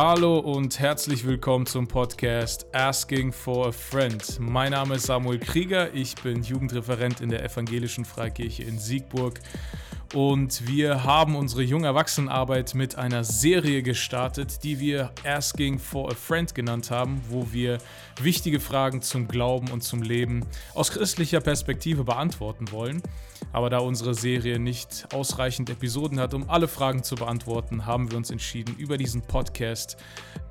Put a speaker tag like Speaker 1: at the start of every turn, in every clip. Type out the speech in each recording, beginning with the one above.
Speaker 1: Hallo und herzlich willkommen zum Podcast Asking for a Friend. Mein Name ist Samuel Krieger, ich bin Jugendreferent in der Evangelischen Freikirche in Siegburg und wir haben unsere Jungerwachsenenarbeit mit einer Serie gestartet, die wir Asking for a Friend genannt haben, wo wir wichtige Fragen zum Glauben und zum Leben aus christlicher Perspektive beantworten wollen. Aber da unsere Serie nicht ausreichend Episoden hat, um alle Fragen zu beantworten, haben wir uns entschieden, über diesen Podcast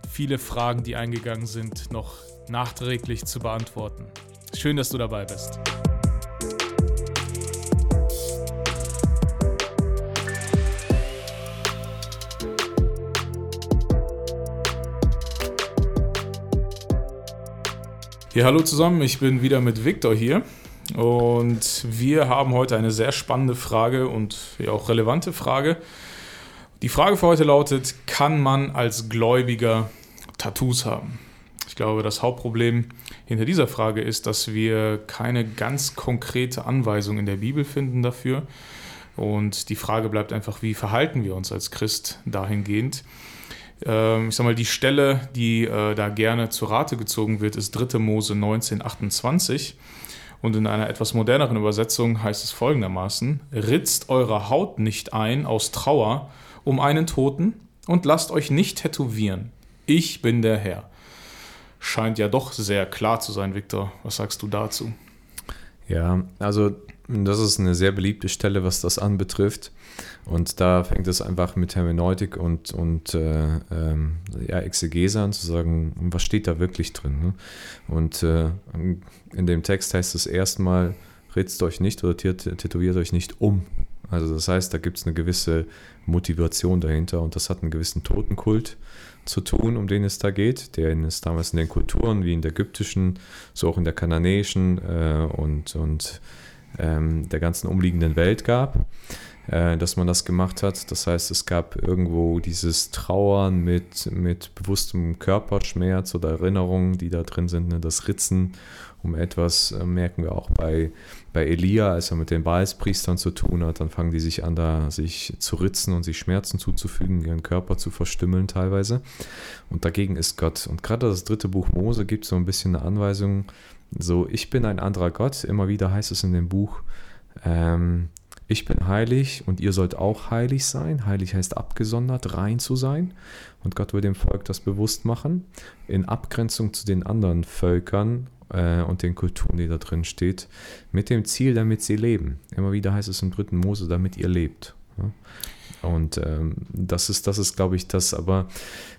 Speaker 1: viele Fragen, die eingegangen sind, noch nachträglich zu beantworten. Schön, dass du dabei bist. Ja, hallo zusammen, ich bin wieder mit Viktor hier und wir haben heute eine sehr spannende Frage und ja auch relevante Frage. Die Frage für heute lautet, kann man als Gläubiger Tattoos haben? Ich glaube, das Hauptproblem hinter dieser Frage ist, dass wir keine ganz konkrete Anweisung in der Bibel finden dafür. Und die Frage bleibt einfach, wie verhalten wir uns als Christ dahingehend? Ähm, ich sag mal, die Stelle, die äh, da gerne zu Rate gezogen wird, ist 3. Mose 19, 28. Und in einer etwas moderneren Übersetzung heißt es folgendermaßen: Ritzt eure Haut nicht ein aus Trauer um einen Toten und lasst euch nicht tätowieren. Ich bin der Herr. Scheint ja doch sehr klar zu sein, Viktor. Was sagst du dazu?
Speaker 2: Ja, also das ist eine sehr beliebte Stelle, was das anbetrifft. Und da fängt es einfach mit Hermeneutik und, und äh, ähm, ja, Exegese an, zu sagen, was steht da wirklich drin. Ne? Und äh, in dem Text heißt es erstmal, ritzt euch nicht oder tätowiert euch nicht um. Also das heißt, da gibt es eine gewisse Motivation dahinter und das hat einen gewissen Totenkult zu tun, um den es da geht, den es damals in den Kulturen wie in der ägyptischen, so auch in der kananäischen äh, und, und ähm, der ganzen umliegenden Welt gab, äh, dass man das gemacht hat. Das heißt, es gab irgendwo dieses Trauern mit, mit bewusstem Körperschmerz oder Erinnerungen, die da drin sind, ne? das Ritzen um etwas, äh, merken wir auch bei, bei Elia, als er mit den Baalspriestern zu tun hat, dann fangen die sich an, da sich zu ritzen und sich Schmerzen zuzufügen, ihren Körper zu verstümmeln teilweise. Und dagegen ist Gott. Und gerade das dritte Buch Mose gibt so ein bisschen eine Anweisung, so, ich bin ein anderer Gott. Immer wieder heißt es in dem Buch, ähm, ich bin heilig und ihr sollt auch heilig sein. Heilig heißt abgesondert, rein zu sein. Und Gott will dem Volk das bewusst machen, in Abgrenzung zu den anderen Völkern äh, und den Kulturen, die da drin steht, mit dem Ziel, damit sie leben. Immer wieder heißt es im dritten Mose, damit ihr lebt. Ja? Und ähm, das ist, das ist, glaube ich, das. Aber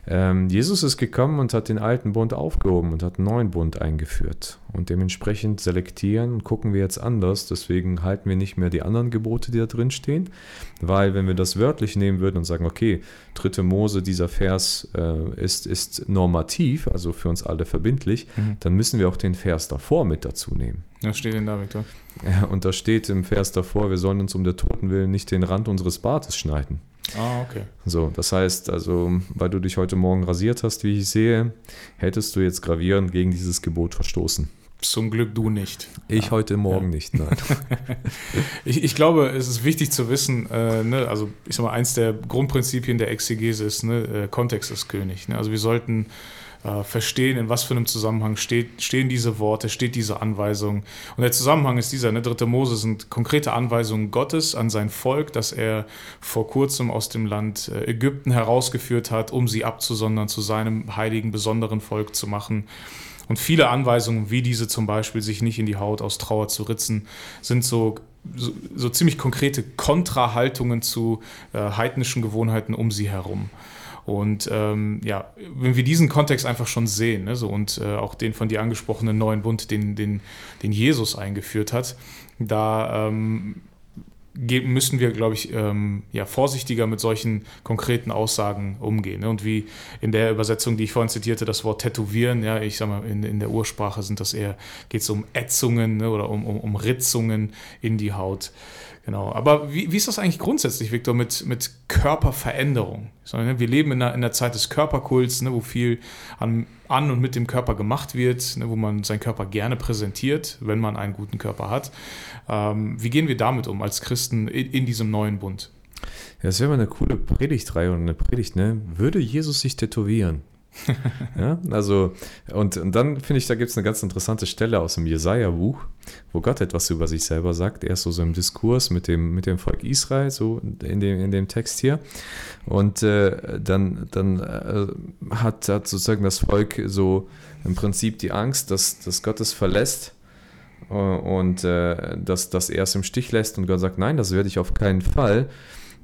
Speaker 2: ähm, Jesus ist gekommen und hat den alten Bund aufgehoben und hat einen neuen Bund eingeführt. Und dementsprechend selektieren und gucken wir jetzt anders. Deswegen halten wir nicht mehr die anderen Gebote, die da drin stehen. Weil, wenn wir das wörtlich nehmen würden und sagen, okay, dritte Mose, dieser Vers äh, ist, ist normativ, also für uns alle verbindlich, mhm. dann müssen wir auch den Vers davor mit dazu nehmen.
Speaker 1: Was steht denn da, Victor?
Speaker 2: Ja, und da steht im Vers davor, wir sollen uns um der Toten willen nicht den Rand unseres Bartes schneiden.
Speaker 1: Ah, okay.
Speaker 2: So, das heißt, also, weil du dich heute Morgen rasiert hast, wie ich sehe, hättest du jetzt gravierend gegen dieses Gebot verstoßen.
Speaker 1: Zum Glück du nicht.
Speaker 2: Ich ja. heute Morgen ja. nicht, nein.
Speaker 1: ich, ich, glaube, es ist wichtig zu wissen, äh, ne, also ich sag mal, eins der Grundprinzipien der Exegese ist, ne, äh, Kontext ist König. Ne? Also wir sollten äh, verstehen, in was für einem Zusammenhang steht, stehen diese Worte, steht diese Anweisung. Und der Zusammenhang ist dieser, ne, dritte Mose sind konkrete Anweisungen Gottes an sein Volk, das er vor kurzem aus dem Land äh, Ägypten herausgeführt hat, um sie abzusondern, zu seinem heiligen, besonderen Volk zu machen. Und viele Anweisungen, wie diese zum Beispiel, sich nicht in die Haut aus Trauer zu ritzen, sind so so, so, ziemlich konkrete Kontrahaltungen zu äh, heidnischen Gewohnheiten um sie herum. Und ähm, ja, wenn wir diesen Kontext einfach schon sehen, ne, so, und äh, auch den von dir angesprochenen neuen Bund, den, den, den Jesus eingeführt hat, da ähm, müssen wir, glaube ich, ähm, ja, vorsichtiger mit solchen konkreten Aussagen umgehen. Ne? Und wie in der Übersetzung, die ich vorhin zitierte, das Wort tätowieren, ja, ich sag mal, in, in der Ursprache sind das eher, geht es um Ätzungen ne, oder um, um, um Ritzungen in die Haut. Genau. Aber wie, wie ist das eigentlich grundsätzlich, Viktor, mit, mit Körperveränderung? Ne, wir leben in einer, in einer Zeit des Körperkults, ne, wo viel an, an und mit dem Körper gemacht wird, ne, wo man seinen Körper gerne präsentiert, wenn man einen guten Körper hat. Ähm, wie gehen wir damit um als Christen in, in diesem neuen Bund?
Speaker 2: das wäre mal eine coole Predigtreihe und eine Predigt, ne? Würde Jesus sich tätowieren? ja, also, und, und dann finde ich, da gibt es eine ganz interessante Stelle aus dem Jesaja-Buch, wo Gott etwas über sich selber sagt. Er ist so, so im Diskurs mit dem, mit dem Volk Israel, so in dem, in dem Text hier. Und äh, dann, dann äh, hat, hat sozusagen das Volk so im Prinzip die Angst, dass, dass Gott es verlässt äh, und äh, dass, dass er es im Stich lässt. Und Gott sagt, nein, das werde ich auf keinen Fall.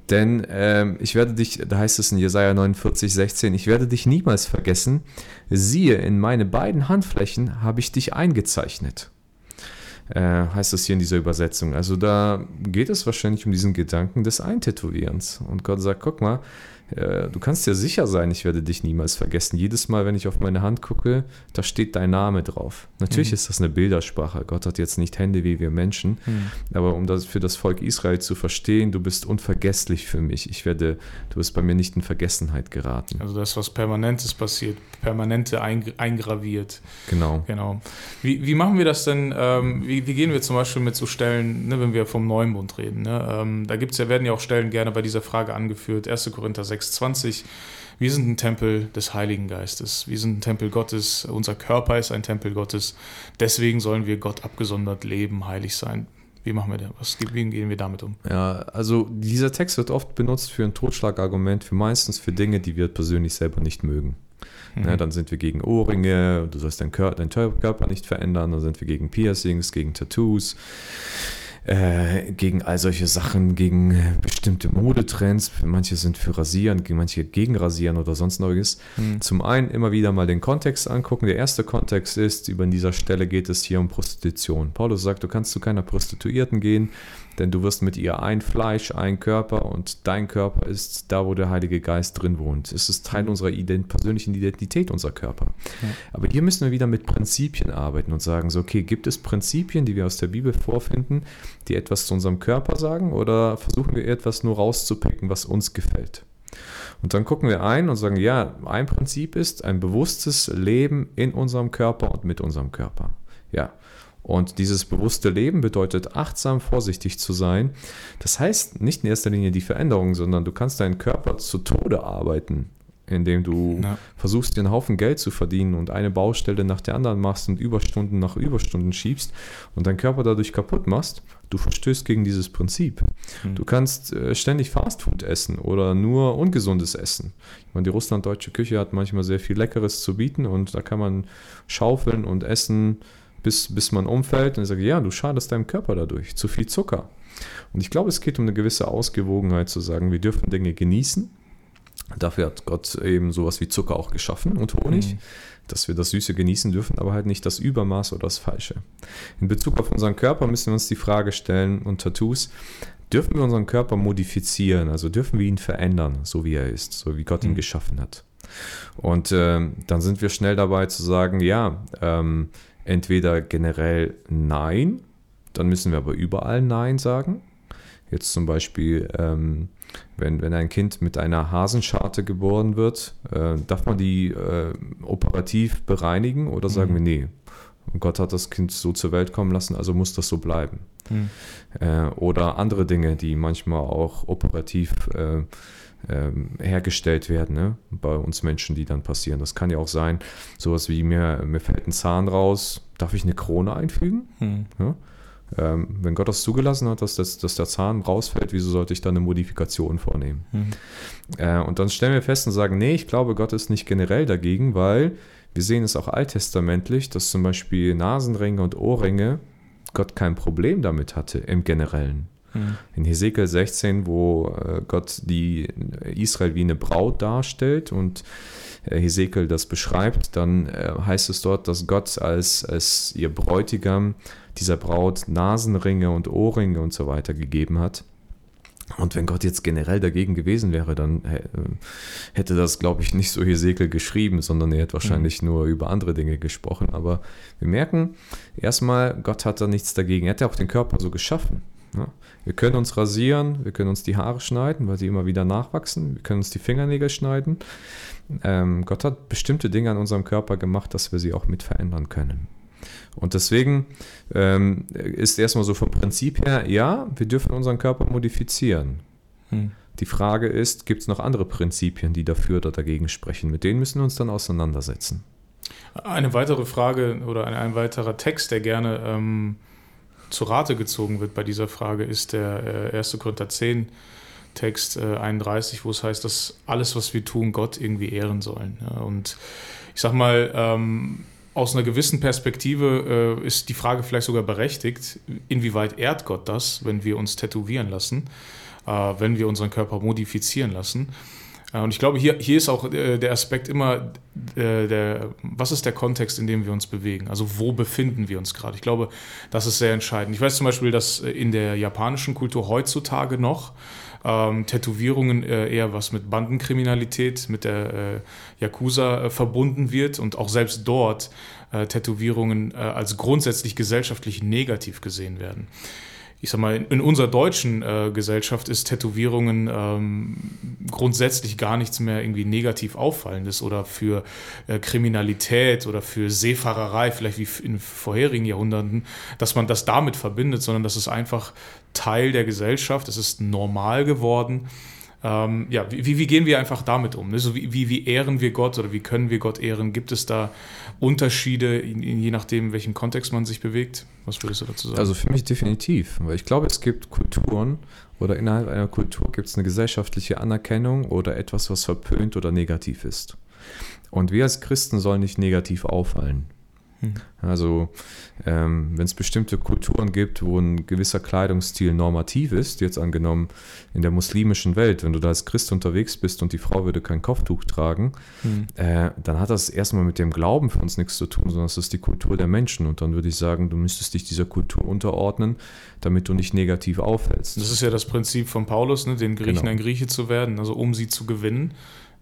Speaker 2: Denn ähm, ich werde dich, da heißt es in Jesaja 49, 16, ich werde dich niemals vergessen. Siehe, in meine beiden Handflächen habe ich dich eingezeichnet. Äh, heißt es hier in dieser Übersetzung. Also da geht es wahrscheinlich um diesen Gedanken des Eintätowierens. Und Gott sagt, guck mal, äh, du kannst dir sicher sein, ich werde dich niemals vergessen. Jedes Mal, wenn ich auf meine Hand gucke, da steht dein Name drauf. Natürlich mhm. ist das eine Bildersprache. Gott hat jetzt nicht Hände wie wir Menschen, mhm. aber um das für das Volk Israel zu verstehen, du bist unvergesslich für mich. Ich werde, du bist bei mir nicht in Vergessenheit geraten.
Speaker 1: Also das, was Permanentes passiert, permanente eingraviert.
Speaker 2: Genau.
Speaker 1: Genau. Wie, wie machen wir das denn? Ähm, wie, wie, gehen wir zum Beispiel mit so Stellen, ne, wenn wir vom Neumond reden? Ne? Ähm, da gibt's ja, werden ja auch Stellen gerne bei dieser Frage angeführt. 1. Korinther 6 6,20. Wir sind ein Tempel des Heiligen Geistes. Wir sind ein Tempel Gottes. Unser Körper ist ein Tempel Gottes. Deswegen sollen wir Gott abgesondert leben, heilig sein. Wie machen wir das? Was, wie gehen wir damit um?
Speaker 2: Ja, also dieser Text wird oft benutzt für ein Totschlagargument, für meistens für Dinge, die wir persönlich selber nicht mögen. Mhm. Ja, dann sind wir gegen Ohrringe, du sollst deinen Körper, deinen Körper nicht verändern, dann sind wir gegen Piercings, gegen Tattoos äh, gegen all solche Sachen, gegen bestimmte Modetrends. Manche sind für Rasieren, manche gegen Rasieren oder sonst neues. Mhm. Zum einen immer wieder mal den Kontext angucken. Der erste Kontext ist, über dieser Stelle geht es hier um Prostitution. Paulus sagt, du kannst zu keiner Prostituierten gehen, denn du wirst mit ihr ein Fleisch, ein Körper und dein Körper ist da, wo der Heilige Geist drin wohnt. Es ist Teil unserer ident persönlichen Identität, unser Körper. Ja. Aber hier müssen wir wieder mit Prinzipien arbeiten und sagen, so, okay, gibt es Prinzipien, die wir aus der Bibel vorfinden, die etwas zu unserem Körper sagen oder versuchen wir etwas nur rauszupicken, was uns gefällt? Und dann gucken wir ein und sagen, ja, ein Prinzip ist ein bewusstes Leben in unserem Körper und mit unserem Körper. Ja, und dieses bewusste Leben bedeutet achtsam, vorsichtig zu sein. Das heißt nicht in erster Linie die Veränderung, sondern du kannst deinen Körper zu Tode arbeiten, indem du ja. versuchst, einen Haufen Geld zu verdienen und eine Baustelle nach der anderen machst und Überstunden nach Überstunden schiebst und deinen Körper dadurch kaputt machst. Du verstößt gegen dieses Prinzip. Mhm. Du kannst äh, ständig Fastfood essen oder nur ungesundes Essen. Ich meine, die russlanddeutsche Küche hat manchmal sehr viel Leckeres zu bieten und da kann man schaufeln und essen bis, bis man umfällt. Und ich sage, ja, du schadest deinem Körper dadurch. Zu viel Zucker. Und ich glaube, es geht um eine gewisse Ausgewogenheit zu sagen, wir dürfen Dinge genießen. Dafür hat Gott eben sowas wie Zucker auch geschaffen und Honig, mhm. dass wir das Süße genießen dürfen, aber halt nicht das Übermaß oder das Falsche. In Bezug auf unseren Körper müssen wir uns die Frage stellen und Tattoos, dürfen wir unseren Körper modifizieren, also dürfen wir ihn verändern, so wie er ist, so wie Gott ihn mhm. geschaffen hat. Und äh, dann sind wir schnell dabei zu sagen, ja, ähm, entweder generell Nein, dann müssen wir aber überall Nein sagen. Jetzt zum Beispiel, ähm, wenn, wenn ein Kind mit einer Hasenscharte geboren wird, äh, darf man die äh, operativ bereinigen oder sagen mhm. wir, nee, Gott hat das Kind so zur Welt kommen lassen, also muss das so bleiben. Mhm. Äh, oder andere Dinge, die manchmal auch operativ äh, ähm, hergestellt werden, ne? bei uns Menschen, die dann passieren. Das kann ja auch sein, sowas wie mir, mir fällt ein Zahn raus, darf ich eine Krone einfügen? Hm. Ja? Ähm, wenn Gott das zugelassen hat, dass, das, dass der Zahn rausfällt, wieso sollte ich dann eine Modifikation vornehmen? Mhm. Äh, und dann stellen wir fest und sagen, nee, ich glaube, Gott ist nicht generell dagegen, weil wir sehen es auch alttestamentlich, dass zum Beispiel Nasenringe und Ohrringe Gott kein Problem damit hatte im Generellen. In Hesekiel 16, wo äh, Gott die Israel wie eine Braut darstellt und äh, Hesekiel das beschreibt, dann äh, heißt es dort, dass Gott als, als ihr Bräutigam dieser Braut Nasenringe und Ohrringe und so weiter gegeben hat. Und wenn Gott jetzt generell dagegen gewesen wäre, dann hätte das, glaube ich, nicht so Hesekiel geschrieben, sondern er hätte wahrscheinlich mhm. nur über andere Dinge gesprochen. Aber wir merken erstmal, Gott hat da nichts dagegen. Er hat ja auch den Körper so geschaffen. Ja. Wir können uns rasieren, wir können uns die Haare schneiden, weil sie immer wieder nachwachsen, wir können uns die Fingernägel schneiden. Ähm, Gott hat bestimmte Dinge an unserem Körper gemacht, dass wir sie auch mit verändern können. Und deswegen ähm, ist erstmal so vom Prinzip her, ja, wir dürfen unseren Körper modifizieren. Hm. Die Frage ist, gibt es noch andere Prinzipien, die dafür oder dagegen sprechen? Mit denen müssen wir uns dann auseinandersetzen.
Speaker 1: Eine weitere Frage oder ein, ein weiterer Text, der gerne ähm, zu Rate gezogen wird bei dieser Frage, ist der äh, 1. Korinther 10, Text äh, 31, wo es heißt, dass alles, was wir tun, Gott irgendwie ehren sollen. Ja, und ich sag mal, ähm, aus einer gewissen Perspektive äh, ist die Frage vielleicht sogar berechtigt, inwieweit ehrt Gott das, wenn wir uns tätowieren lassen, äh, wenn wir unseren Körper modifizieren lassen. Äh, und ich glaube, hier, hier ist auch äh, der Aspekt immer, äh, der, was ist der Kontext, in dem wir uns bewegen? Also wo befinden wir uns gerade? Ich glaube, das ist sehr entscheidend. Ich weiß zum Beispiel, dass in der japanischen Kultur heutzutage noch ähm, Tätowierungen äh, eher was mit Bandenkriminalität, mit der äh, Yakuza äh, verbunden wird und auch selbst dort Tätowierungen als grundsätzlich gesellschaftlich negativ gesehen werden ich sag mal, in, unserer deutschen äh, Gesellschaft ist Tätowierungen ähm, grundsätzlich gar nichts mehr irgendwie negativ auffallendes oder für äh, Kriminalität oder für Seefahrerei, vielleicht wie in vorherigen Jahrhunderten, dass man das damit verbindet, sondern das ist einfach Teil der Gesellschaft, es ist normal geworden ähm, ja, wie, wie, gehen wir einfach damit um? Ne? So wie, wie, wie, ehren wir Gott oder wie können wir Gott ehren? Gibt es da Unterschiede, je nachdem, in welchem Kontext man sich bewegt? Was würdest du dazu sagen?
Speaker 2: Also für mich definitiv, weil ich glaube, es gibt Kulturen oder innerhalb einer Kultur gibt es eine gesellschaftliche Anerkennung oder etwas, was verpönt oder negativ ist. Und wir als Christen sollen nicht negativ auffallen. Hm. Also ähm, wenn es bestimmte Kulturen gibt, wo ein gewisser Kleidungsstil normativ ist, jetzt angenommen in der muslimischen Welt, wenn du da als Christ unterwegs bist und die Frau würde kein Kopftuch tragen, mhm. äh, dann hat das erstmal mit dem Glauben für uns nichts zu tun, sondern es ist die Kultur der Menschen. Und dann würde ich sagen, du müsstest dich dieser Kultur unterordnen, damit du nicht negativ auffällst.
Speaker 1: Das ist ja das Prinzip von Paulus, ne? den Griechen genau. ein Grieche zu werden, also um sie zu gewinnen.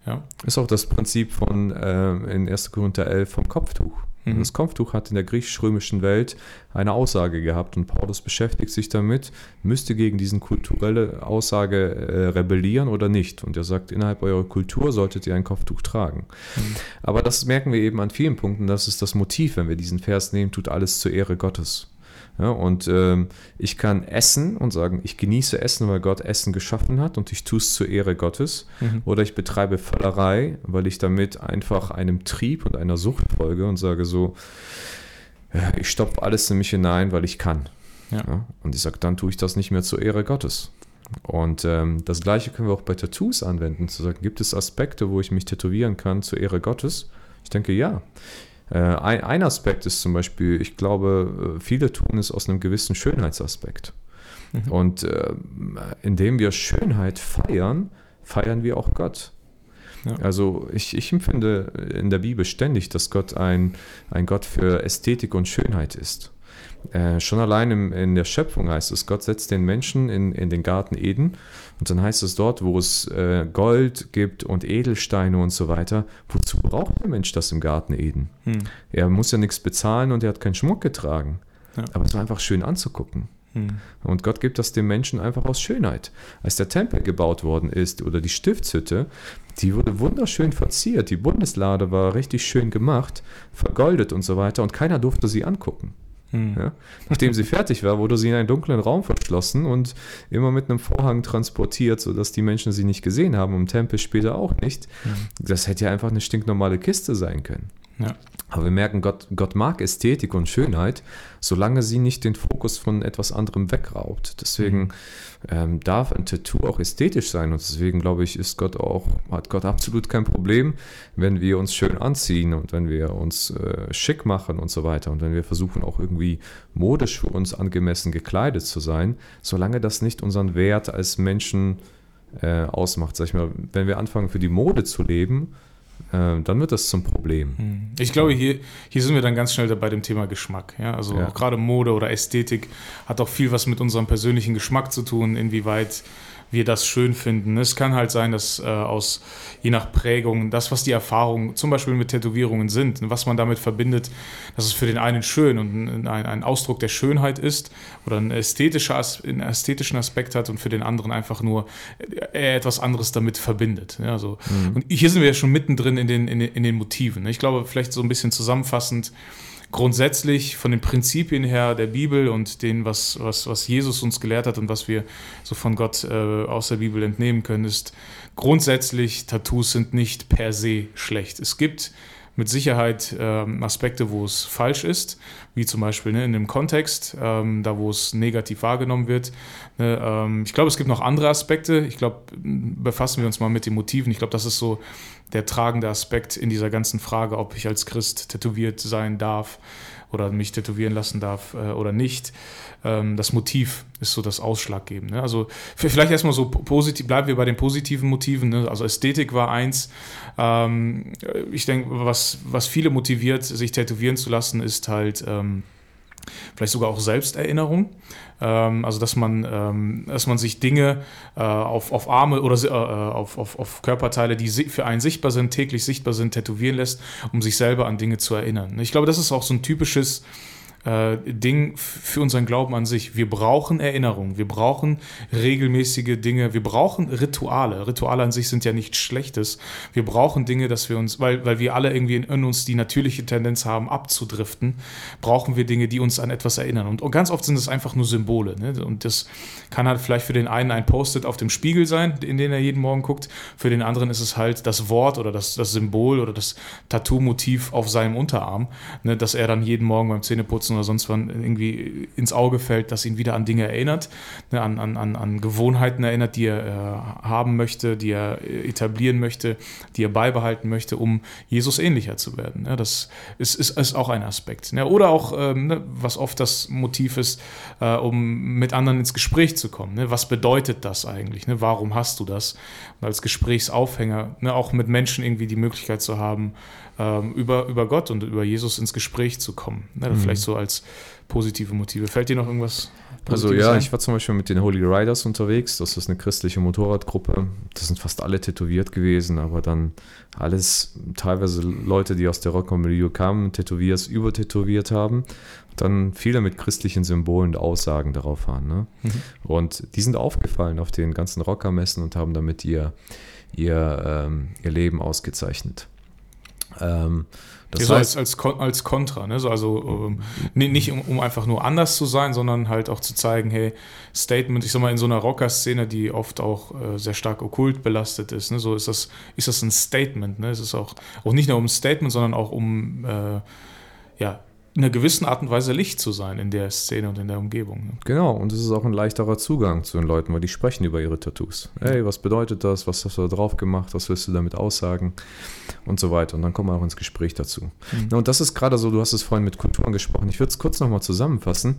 Speaker 2: Ja. Ist auch das Prinzip von äh, in 1. Korinther 11 vom Kopftuch. Mhm. Das Kopftuch hat in der griechisch-römischen Welt eine Aussage gehabt und Paulus beschäftigt sich damit, müsste gegen diese kulturelle Aussage äh, rebellieren oder nicht. Und er sagt, innerhalb eurer Kultur solltet ihr ein Kopftuch tragen. Mhm. Aber das merken wir eben an vielen Punkten, das ist das Motiv, wenn wir diesen Vers nehmen, tut alles zur Ehre Gottes. Ja, und ähm, ich kann essen und sagen, ich genieße Essen, weil Gott Essen geschaffen hat und ich tue es zur Ehre Gottes. Mhm. Oder ich betreibe Völlerei, weil ich damit einfach einem Trieb und einer Sucht folge und sage so, ja, ich stopfe alles in mich hinein, weil ich kann. Ja. Ja, und ich sage, dann tue ich das nicht mehr zur Ehre Gottes. Und ähm, das gleiche können wir auch bei Tattoos anwenden, zu sagen, gibt es Aspekte, wo ich mich tätowieren kann zur Ehre Gottes? Ich denke, ja. Äh, ein, ein Aspekt ist zum Beispiel, ich glaube, äh, viele tun es aus einem gewissen Schönheitsaspekt. Mhm. Und äh, indem wir Schönheit feiern, feiern wir auch Gott. Ja. Also ich, ich empfinde in der Bibel ständig, dass Gott ein, ein Gott für Ästhetik und Schönheit ist. Äh, schon allein im, in der Schöpfung heißt es, Gott setzt den Menschen in, in den Garten Eden und dann heißt es dort, wo es äh, Gold gibt und Edelsteine und so weiter, wozu braucht der Mensch das im Garten Eden? Hm. Er muss ja nichts bezahlen und er hat keinen Schmuck getragen. Ja. Aber es war einfach schön anzugucken. Hm. Und Gott gibt das dem Menschen einfach aus Schönheit. Als der Tempel gebaut worden ist oder die Stiftshütte, die wurde wunderschön verziert. Die Bundeslade war richtig schön gemacht, vergoldet und so weiter und keiner durfte sie angucken. Hm. Ja? Nachdem sie fertig war, wurde sie in einen dunklen Raum verschlossen und immer mit einem Vorhang transportiert, sodass die Menschen sie nicht gesehen haben, im Tempel später auch nicht. Hm. Das hätte ja einfach eine stinknormale Kiste sein können. Ja. Aber wir merken, Gott, Gott mag Ästhetik und Schönheit, solange sie nicht den Fokus von etwas anderem wegraubt. Deswegen mhm. ähm, darf ein Tattoo auch ästhetisch sein und deswegen glaube ich, ist Gott auch, hat Gott absolut kein Problem, wenn wir uns schön anziehen und wenn wir uns äh, schick machen und so weiter und wenn wir versuchen auch irgendwie modisch für uns angemessen gekleidet zu sein, solange das nicht unseren Wert als Menschen äh, ausmacht. Sag ich mal, wenn wir anfangen für die Mode zu leben, dann wird das zum Problem. Hm.
Speaker 1: Ich glaube, hier, hier sind wir dann ganz schnell bei dem Thema Geschmack. Ja? Also ja. gerade Mode oder Ästhetik hat auch viel was mit unserem persönlichen Geschmack zu tun, inwieweit wir das schön finden. Es kann halt sein, dass äh, aus je nach Prägung, das, was die Erfahrungen zum Beispiel mit Tätowierungen sind, was man damit verbindet, dass es für den einen schön und ein, ein Ausdruck der Schönheit ist oder ein ästhetischer, einen ästhetischen Aspekt hat und für den anderen einfach nur äh, etwas anderes damit verbindet. Ja, so. Mhm. Und hier sind wir ja schon mittendrin in den, in den, in den Motiven. Ich glaube, vielleicht so ein bisschen zusammenfassend, grundsätzlich von den Prinzipien her der Bibel und den, was, was, was Jesus uns gelehrt hat und was wir so von Gott äh, aus der Bibel entnehmen können, ist grundsätzlich, Tattoos sind nicht per se schlecht. Es gibt mit Sicherheit ähm, Aspekte, wo es falsch ist, wie zum Beispiel ne, in dem Kontext, ähm, da wo es negativ wahrgenommen wird. Ne, ähm, ich glaube, es gibt noch andere Aspekte. Ich glaube, befassen wir uns mal mit den Motiven. Ich glaube, das ist so der tragende Aspekt in dieser ganzen Frage, ob ich als Christ tätowiert sein darf oder mich tätowieren lassen darf äh, oder nicht. Ähm, das Motiv ist so das Ausschlaggebende. Ne? Also vielleicht erstmal so positiv, bleiben wir bei den positiven Motiven. Ne? Also Ästhetik war eins. Ähm, ich denke, was, was viele motiviert, sich tätowieren zu lassen, ist halt ähm, vielleicht sogar auch Selbsterinnerung. Ähm, also dass man, ähm, dass man sich Dinge äh, auf, auf Arme oder äh, auf, auf, auf Körperteile, die für einen sichtbar sind, täglich sichtbar sind, tätowieren lässt, um sich selber an Dinge zu erinnern. Ich glaube, das ist auch so ein typisches äh, Ding für unseren Glauben an sich. Wir brauchen Erinnerung, wir brauchen regelmäßige Dinge, wir brauchen Rituale. Rituale an sich sind ja nichts Schlechtes. Wir brauchen Dinge, dass wir uns, weil, weil wir alle irgendwie in, in uns die natürliche Tendenz haben, abzudriften, brauchen wir Dinge, die uns an etwas erinnern. Und, und ganz oft sind es einfach nur Symbole. Ne? Und das kann halt vielleicht für den einen ein Post-it auf dem Spiegel sein, in den er jeden Morgen guckt. Für den anderen ist es halt das Wort oder das, das Symbol oder das Tattoo-Motiv auf seinem Unterarm, ne? dass er dann jeden Morgen beim Zähneputzen oder sonst wann irgendwie ins Auge fällt, das ihn wieder an Dinge erinnert, ne, an, an, an Gewohnheiten erinnert, die er äh, haben möchte, die er etablieren möchte, die er beibehalten möchte, um Jesus ähnlicher zu werden. Ne? Das ist, ist, ist auch ein Aspekt. Ne? Oder auch, ähm, ne, was oft das Motiv ist, äh, um mit anderen ins Gespräch zu kommen. Ne? Was bedeutet das eigentlich? Ne? Warum hast du das? Und als Gesprächsaufhänger, ne, auch mit Menschen irgendwie die Möglichkeit zu haben, ähm, über, über Gott und über Jesus ins Gespräch zu kommen. Ne? Mhm. Vielleicht so als positive Motive. Fällt dir noch irgendwas?
Speaker 2: Also ja, ein? ich war zum Beispiel mit den Holy Riders unterwegs. Das ist eine christliche Motorradgruppe. Das sind fast alle tätowiert gewesen, aber dann alles teilweise Leute, die aus der Rocker-Milieu kamen, Tätowiers übertätowiert haben. Dann viele mit christlichen Symbolen und Aussagen darauf waren. Ne? Mhm. Und die sind aufgefallen auf den ganzen Rockermessen und haben damit ihr, ihr, ähm, ihr Leben ausgezeichnet.
Speaker 1: Ähm, das so heißt, als, als, als Kontra, ne? so, also ähm, nicht um, um, einfach nur anders zu sein, sondern halt auch zu zeigen, hey, Statement, ich sag mal, in so einer Rocker-Szene, die oft auch äh, sehr stark okkult belastet ist, ne? so ist das, ist das ein Statement, ne? es ist auch, auch nicht nur um ein Statement, sondern auch um äh, ja, in einer gewissen Art und Weise Licht zu sein in der Szene und in der Umgebung. Ne?
Speaker 2: Genau, und es ist auch ein leichterer Zugang zu den Leuten, weil die sprechen über ihre Tattoos. Hey, was bedeutet das? Was hast du da drauf gemacht? Was willst du damit aussagen? Und so weiter. Und dann kommen wir auch ins Gespräch dazu. Mhm. Und das ist gerade so, du hast es vorhin mit Kultur angesprochen. Ich würde es kurz nochmal zusammenfassen.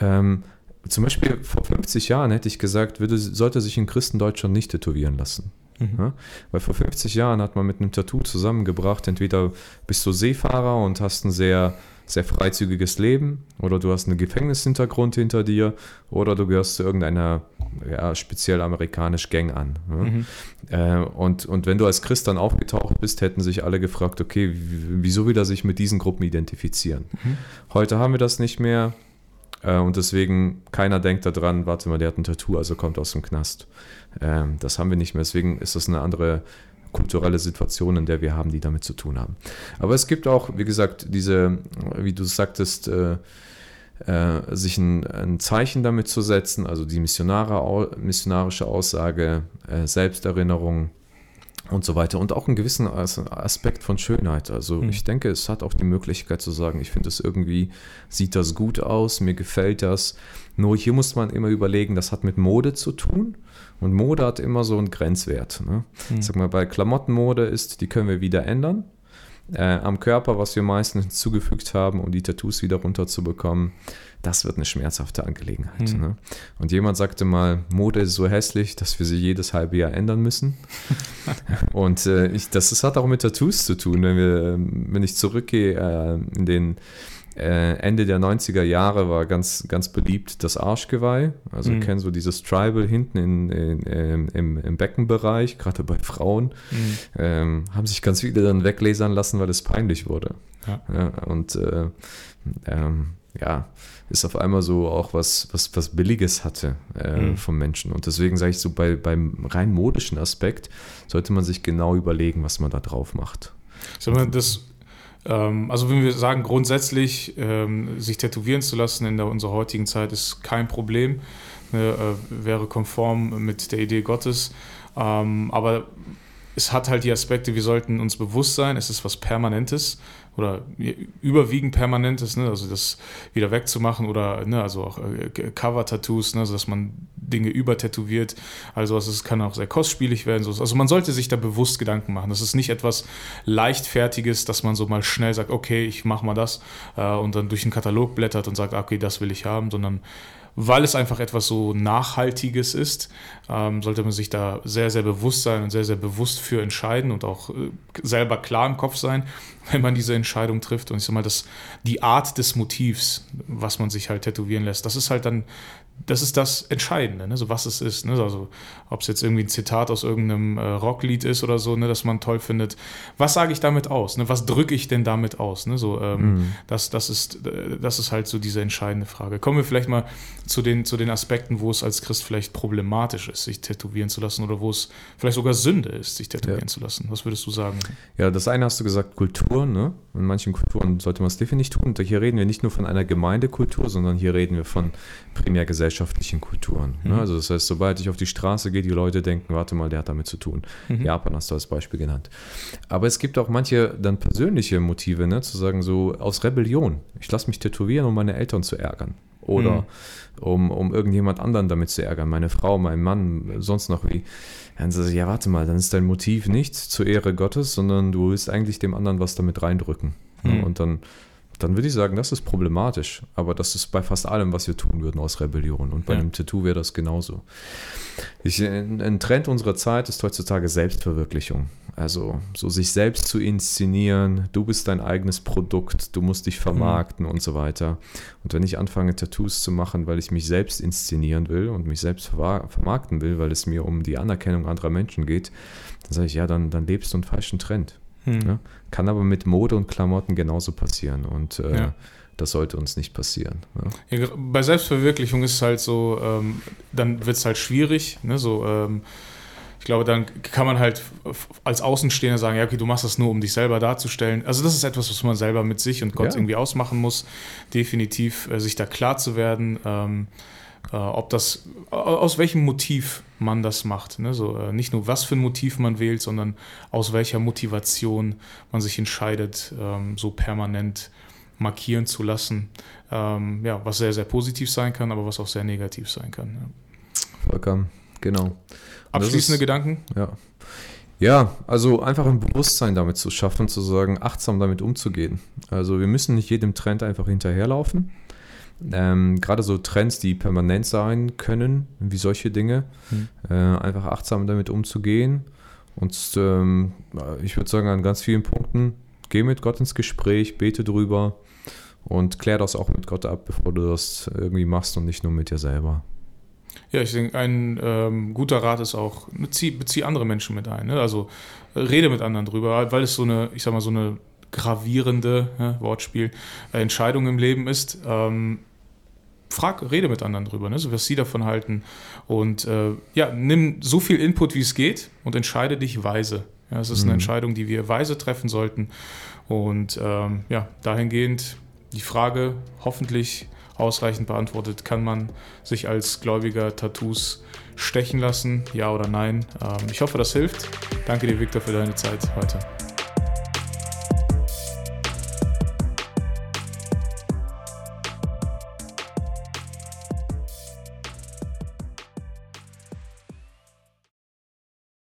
Speaker 2: Ähm, zum Beispiel vor 50 Jahren hätte ich gesagt, würde, sollte sich ein Christ in Deutschland nicht tätowieren lassen. Mhm. Ja? Weil vor 50 Jahren hat man mit einem Tattoo zusammengebracht, entweder bist du Seefahrer und hast ein sehr sehr freizügiges Leben oder du hast einen Gefängnishintergrund hinter dir oder du gehörst zu irgendeiner ja, speziell amerikanisch Gang an. Ne? Mhm. Äh, und, und wenn du als Christ dann aufgetaucht bist, hätten sich alle gefragt, okay, wieso will er sich mit diesen Gruppen identifizieren? Mhm. Heute haben wir das nicht mehr äh, und deswegen keiner denkt daran, warte mal, der hat ein Tattoo, also kommt aus dem Knast. Äh, das haben wir nicht mehr, deswegen ist das eine andere kulturelle Situation, in der wir haben, die damit zu tun haben. Aber es gibt auch, wie gesagt, diese, wie du sagtest, äh, äh, sich ein, ein, Zeichen damit zu setzen, also die Missionare, missionarische Aussage, äh, Selbsterinnerung und so weiter und auch einen gewissen Aspekt von Schönheit. Also mhm. ich denke, es hat auch die Möglichkeit zu sagen, ich finde es irgendwie, sieht das gut aus, mir gefällt das. Nur hier muss man immer überlegen, das hat mit Mode zu tun. Und Mode hat immer so einen Grenzwert. Ne? Mhm. Sag mal, bei Klamottenmode ist, die können wir wieder ändern. Äh, am Körper, was wir meistens hinzugefügt haben, um die Tattoos wieder runterzubekommen, das wird eine schmerzhafte Angelegenheit. Mhm. Ne? Und jemand sagte mal, Mode ist so hässlich, dass wir sie jedes halbe Jahr ändern müssen. und äh, ich, das, das hat auch mit Tattoos zu tun. Wenn, wir, wenn ich zurückgehe äh, in den äh, Ende der 90er Jahre war ganz, ganz beliebt das Arschgeweih. Also mhm. kennen so dieses Tribal hinten in, in, in, im, im Beckenbereich, gerade bei Frauen. Mhm. Ähm, haben sich ganz viele dann weglasern lassen, weil es peinlich wurde. Ja. Ja, und äh, ähm, ja, ist auf einmal so auch was, was, was Billiges hatte äh, mhm. vom Menschen. Und deswegen sage ich so, bei, beim rein modischen Aspekt sollte man sich genau überlegen, was man da drauf macht.
Speaker 1: Mal, das Ähm, also wenn wir sagen, grundsätzlich ähm, sich tätowieren zu lassen in der, unserer heutigen Zeit ist kein Problem, ne, äh, wäre konform mit der Idee Gottes. Ähm, aber es hat halt die Aspekte, wir sollten uns bewusst sein, es ist was Permanentes oder überwiegend Permanentes, ne? also das wieder wegzumachen oder ne? also auch äh, Cover-Tattoos, ne? also dass man Dinge übertätowiert, also es kann auch sehr kostspielig werden. So. Also man sollte sich da bewusst Gedanken machen. Das ist nicht etwas Leichtfertiges, dass man so mal schnell sagt, okay, ich mache mal das äh, und dann durch den Katalog blättert und sagt, okay, das will ich haben, sondern weil es einfach etwas so Nachhaltiges ist, ähm, sollte man sich da sehr, sehr bewusst sein und sehr, sehr bewusst für entscheiden und auch äh, selber klar im Kopf sein, wenn man diese Entscheidung trifft. Und ich sag mal, das, die Art des Motivs, was man sich halt tätowieren lässt, das ist halt dann das ist das Entscheidende, ne? so was es ist. Ne? Also ob es jetzt irgendwie ein Zitat aus irgendeinem äh, Rocklied ist oder so, ne? das man toll findet. Was sage ich damit aus? Ne? Was drücke ich denn damit aus? Ne? So, ähm, mhm. das, das, ist, äh, das ist halt so diese entscheidende Frage. Kommen wir vielleicht mal zu den, zu den Aspekten, wo es als Christ vielleicht problematisch ist, sich tätowieren zu lassen oder wo es vielleicht sogar Sünde ist, sich tätowieren ja. zu lassen. Was würdest du sagen?
Speaker 2: Ja, das eine hast du gesagt, Kultur. Ne? In manchen Kulturen sollte man es definitiv tun. Und hier reden wir nicht nur von einer Gemeindekultur, sondern hier reden wir von primär gesellschaftlichen Kulturen. Ne? Mhm. Also das heißt, sobald ich auf die Straße gehe, die Leute denken, warte mal, der hat damit zu tun. Mhm. Japan hast du als Beispiel genannt. Aber es gibt auch manche dann persönliche Motive, ne? zu sagen, so aus Rebellion. Ich lasse mich tätowieren, um meine Eltern zu ärgern. Oder mhm. um, um irgendjemand anderen damit zu ärgern, meine Frau, mein Mann, sonst noch wie. Dann sagt ja, warte mal, dann ist dein Motiv nicht zur Ehre Gottes, sondern du willst eigentlich dem anderen was damit reindrücken. Mhm. Und dann dann würde ich sagen, das ist problematisch. Aber das ist bei fast allem, was wir tun würden aus Rebellion. Und bei ja. einem Tattoo wäre das genauso. Ich, ein Trend unserer Zeit ist heutzutage Selbstverwirklichung. Also so sich selbst zu inszenieren, du bist dein eigenes Produkt, du musst dich vermarkten mhm. und so weiter. Und wenn ich anfange, Tattoos zu machen, weil ich mich selbst inszenieren will und mich selbst vermarkten will, weil es mir um die Anerkennung anderer Menschen geht, dann sage ich, ja, dann, dann lebst du einen falschen Trend. Hm. Ja? Kann aber mit Mode und Klamotten genauso passieren und äh, ja. das sollte uns nicht passieren.
Speaker 1: Ja. Ja, bei Selbstverwirklichung ist es halt so, ähm, dann wird es halt schwierig. Ne? So, ähm, ich glaube, dann kann man halt als Außenstehender sagen, ja, okay, du machst das nur, um dich selber darzustellen. Also das ist etwas, was man selber mit sich und Gott irgendwie ausmachen muss. Definitiv äh, sich da klar zu werden. Ähm, äh, ob das, aus welchem Motiv man das macht. Ne? So, äh, nicht nur, was für ein Motiv man wählt, sondern aus welcher Motivation man sich entscheidet, ähm, so permanent markieren zu lassen. Ähm, ja, was sehr, sehr positiv sein kann, aber was auch sehr negativ sein kann.
Speaker 2: Ja. Vollkommen, genau.
Speaker 1: Abschließende ist, Gedanken?
Speaker 2: Ja. Ja, also einfach ein Bewusstsein damit zu schaffen, zu sagen, achtsam damit umzugehen. Also wir müssen nicht jedem Trend einfach hinterherlaufen. Ähm, Gerade so Trends, die permanent sein können, wie solche Dinge, mhm. äh, einfach achtsam damit umzugehen. Und ähm, ich würde sagen, an ganz vielen Punkten, geh mit Gott ins Gespräch, bete drüber und klär das auch mit Gott ab, bevor du das irgendwie machst und nicht nur mit dir selber.
Speaker 1: Ja, ich denke, ein ähm, guter Rat ist auch, bezieh, bezieh andere Menschen mit ein. Ne? Also rede mit anderen drüber, weil es so eine, ich sag mal, so eine gravierende ja, Wortspiel äh, Entscheidung im Leben ist. Ähm, frag, rede mit anderen drüber, ne, so was sie davon halten. Und äh, ja, nimm so viel Input, wie es geht und entscheide dich weise. Ja, es ist mhm. eine Entscheidung, die wir weise treffen sollten. Und ähm, ja, dahingehend die Frage hoffentlich ausreichend beantwortet, kann man sich als Gläubiger Tattoos stechen lassen, ja oder nein? Ähm, ich hoffe, das hilft. Danke dir, Victor, für deine Zeit heute.